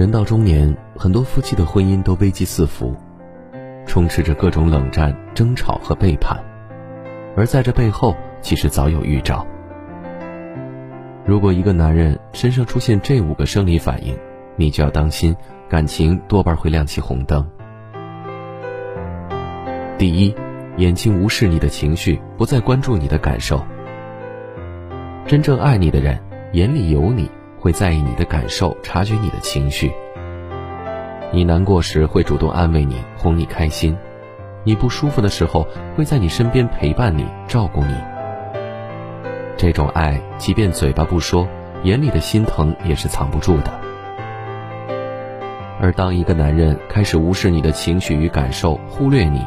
人到中年，很多夫妻的婚姻都危机四伏，充斥着各种冷战、争吵和背叛，而在这背后，其实早有预兆。如果一个男人身上出现这五个生理反应，你就要当心，感情多半会亮起红灯。第一，眼睛无视你的情绪，不再关注你的感受。真正爱你的人，眼里有你。会在意你的感受，察觉你的情绪。你难过时会主动安慰你，哄你开心；你不舒服的时候会在你身边陪伴你，照顾你。这种爱，即便嘴巴不说，眼里的心疼也是藏不住的。而当一个男人开始无视你的情绪与感受，忽略你，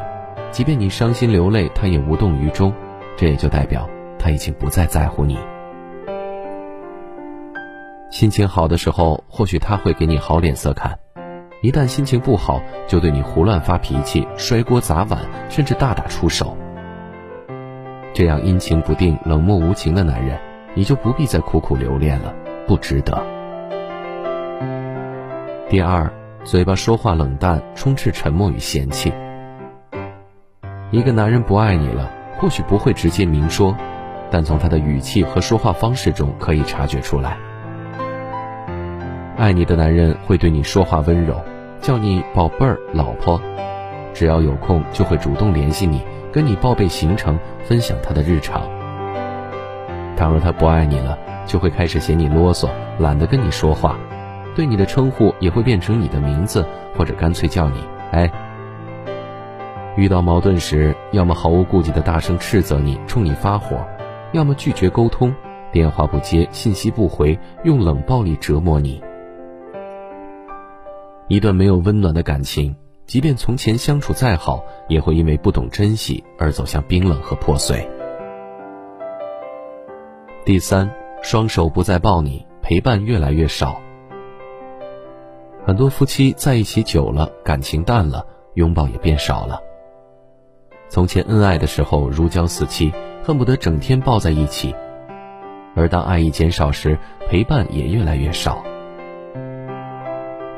即便你伤心流泪，他也无动于衷，这也就代表他已经不再在乎你。心情好的时候，或许他会给你好脸色看；一旦心情不好，就对你胡乱发脾气、摔锅砸碗，甚至大打出手。这样阴晴不定、冷漠无情的男人，你就不必再苦苦留恋了，不值得。第二，嘴巴说话冷淡，充斥沉默与嫌弃。一个男人不爱你了，或许不会直接明说，但从他的语气和说话方式中可以察觉出来。爱你的男人会对你说话温柔，叫你宝贝儿、老婆，只要有空就会主动联系你，跟你报备行程，分享他的日常。倘若他不爱你了，就会开始嫌你啰嗦，懒得跟你说话，对你的称呼也会变成你的名字，或者干脆叫你哎。遇到矛盾时，要么毫无顾忌的大声斥责你，冲你发火，要么拒绝沟通，电话不接，信息不回，用冷暴力折磨你。一段没有温暖的感情，即便从前相处再好，也会因为不懂珍惜而走向冰冷和破碎。第三，双手不再抱你，陪伴越来越少。很多夫妻在一起久了，感情淡了，拥抱也变少了。从前恩爱的时候如胶似漆，恨不得整天抱在一起，而当爱意减少时，陪伴也越来越少。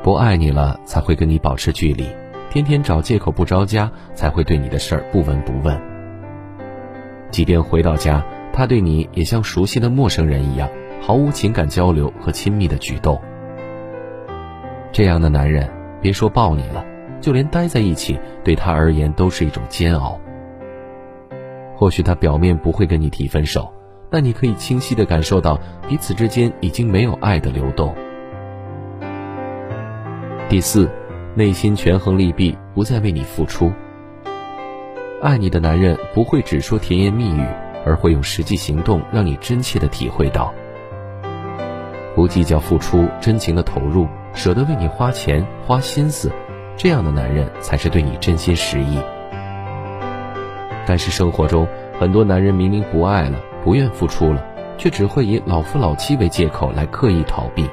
不爱你了，才会跟你保持距离；天天找借口不着家，才会对你的事儿不闻不问。即便回到家，他对你也像熟悉的陌生人一样，毫无情感交流和亲密的举动。这样的男人，别说抱你了，就连待在一起，对他而言都是一种煎熬。或许他表面不会跟你提分手，但你可以清晰的感受到彼此之间已经没有爱的流动。第四，内心权衡利弊，不再为你付出。爱你的男人不会只说甜言蜜语，而会用实际行动让你真切的体会到。不计较付出，真情的投入，舍得为你花钱花心思，这样的男人才是对你真心实意。但是生活中，很多男人明明不爱了，不愿付出了，却只会以老夫老妻为借口来刻意逃避。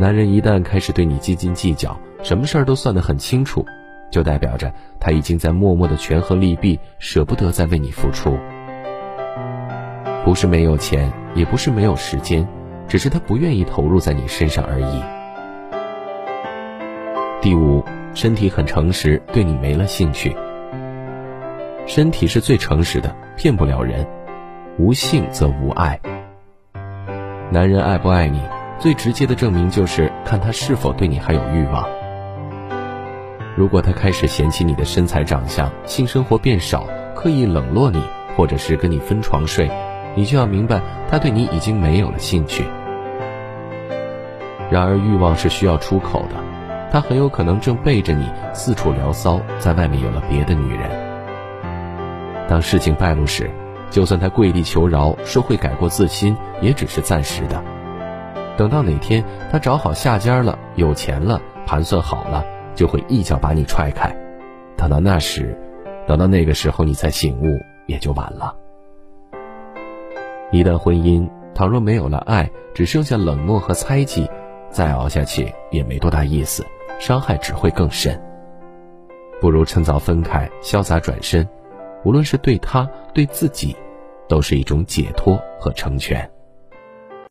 男人一旦开始对你斤斤计较，什么事儿都算得很清楚，就代表着他已经在默默的权衡利弊，舍不得再为你付出。不是没有钱，也不是没有时间，只是他不愿意投入在你身上而已。第五，身体很诚实，对你没了兴趣。身体是最诚实的，骗不了人。无性则无爱。男人爱不爱你？最直接的证明就是看他是否对你还有欲望。如果他开始嫌弃你的身材长相，性生活变少，刻意冷落你，或者是跟你分床睡，你就要明白他对你已经没有了兴趣。然而欲望是需要出口的，他很有可能正背着你四处聊骚，在外面有了别的女人。当事情败露时，就算他跪地求饶，说会改过自新，也只是暂时的。等到哪天他找好下家了，有钱了，盘算好了，就会一脚把你踹开。等到那时，等到那个时候你再醒悟，也就晚了。一旦婚姻倘若没有了爱，只剩下冷漠和猜忌，再熬下去也没多大意思，伤害只会更深。不如趁早分开，潇洒转身，无论是对他对自己，都是一种解脱和成全。